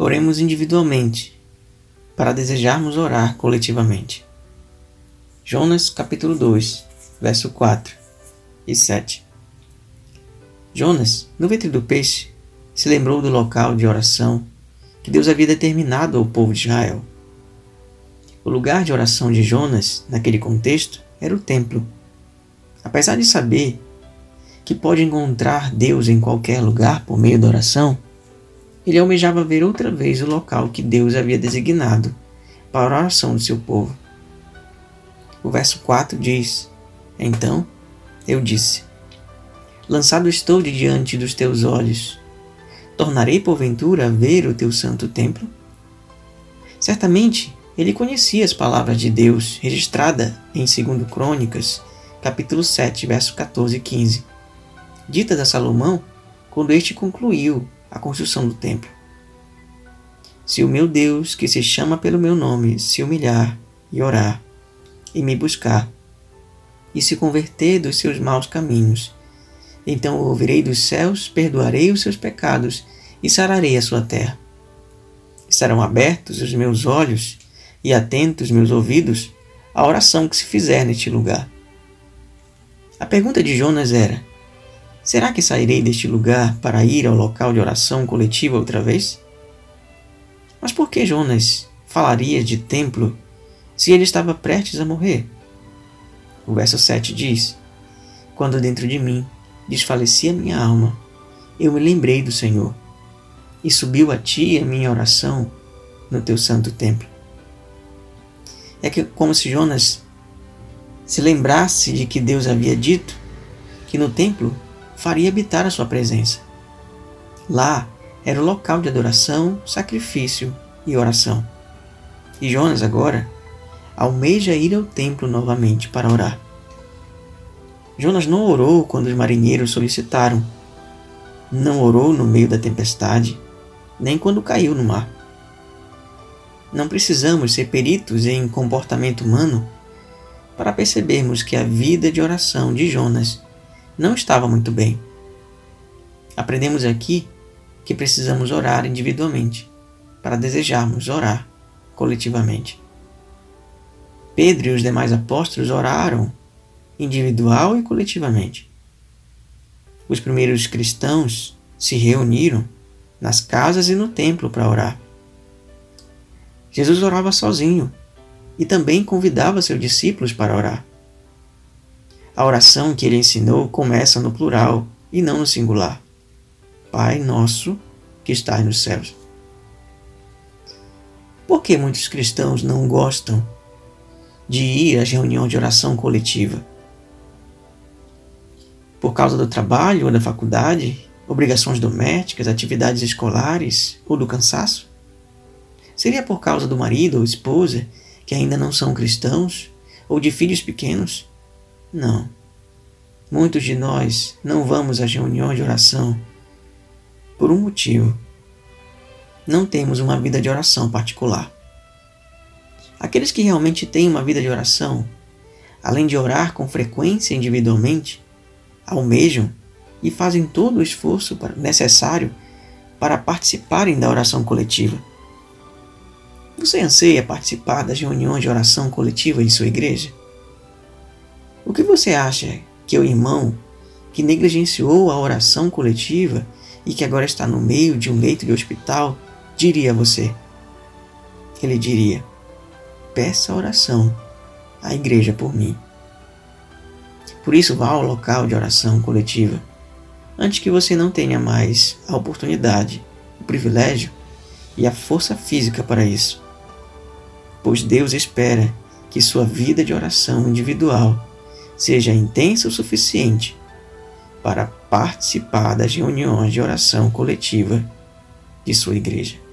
Oremos individualmente, para desejarmos orar coletivamente. Jonas capítulo 2, verso 4 e 7. Jonas, no ventre do peixe, se lembrou do local de oração que Deus havia determinado ao povo de Israel. O lugar de oração de Jonas, naquele contexto, era o templo. Apesar de saber que pode encontrar Deus em qualquer lugar por meio da oração, ele almejava ver outra vez o local que Deus havia designado para a oração do seu povo. O verso 4 diz: Então eu disse: Lançado estou de diante dos teus olhos. Tornarei porventura a ver o teu santo templo? Certamente ele conhecia as palavras de Deus registrada em 2 Crônicas, capítulo 7, verso 14 e 15, ditas a Salomão quando este concluiu a construção do templo. Se o meu Deus, que se chama pelo meu nome, se humilhar e orar, e me buscar, e se converter dos seus maus caminhos, então ouvirei dos céus, perdoarei os seus pecados e sararei a sua terra. Estarão abertos os meus olhos e atentos meus ouvidos à oração que se fizer neste lugar. A pergunta de Jonas era: Será que sairei deste lugar para ir ao local de oração coletiva outra vez? Mas por que Jonas falaria de templo se ele estava prestes a morrer? O verso 7 diz: Quando dentro de mim desfalecia minha alma, eu me lembrei do Senhor, e subiu a ti a minha oração no teu santo templo. É que como se Jonas se lembrasse de que Deus havia dito que no templo faria habitar a sua presença. Lá era o local de adoração, sacrifício e oração. E Jonas agora almeja ir ao templo novamente para orar. Jonas não orou quando os marinheiros solicitaram, não orou no meio da tempestade, nem quando caiu no mar. Não precisamos ser peritos em comportamento humano para percebermos que a vida de oração de Jonas não estava muito bem. Aprendemos aqui que precisamos orar individualmente para desejarmos orar coletivamente. Pedro e os demais apóstolos oraram individual e coletivamente. Os primeiros cristãos se reuniram nas casas e no templo para orar. Jesus orava sozinho e também convidava seus discípulos para orar. A oração que ele ensinou começa no plural e não no singular. Pai nosso que estás nos céus. Por que muitos cristãos não gostam de ir às reuniões de oração coletiva? Por causa do trabalho ou da faculdade, obrigações domésticas, atividades escolares ou do cansaço? Seria por causa do marido ou esposa que ainda não são cristãos ou de filhos pequenos? Não. Muitos de nós não vamos às reuniões de oração por um motivo. Não temos uma vida de oração particular. Aqueles que realmente têm uma vida de oração, além de orar com frequência individualmente, almejam e fazem todo o esforço necessário para participarem da oração coletiva. Você anseia participar das reuniões de oração coletiva em sua igreja? O que você acha que o irmão que negligenciou a oração coletiva e que agora está no meio de um leito de hospital diria a você? Ele diria: peça oração à igreja por mim. Por isso, vá ao local de oração coletiva antes que você não tenha mais a oportunidade, o privilégio e a força física para isso. Pois Deus espera que sua vida de oração individual seja intensa o suficiente para participar das reuniões de oração coletiva de sua igreja.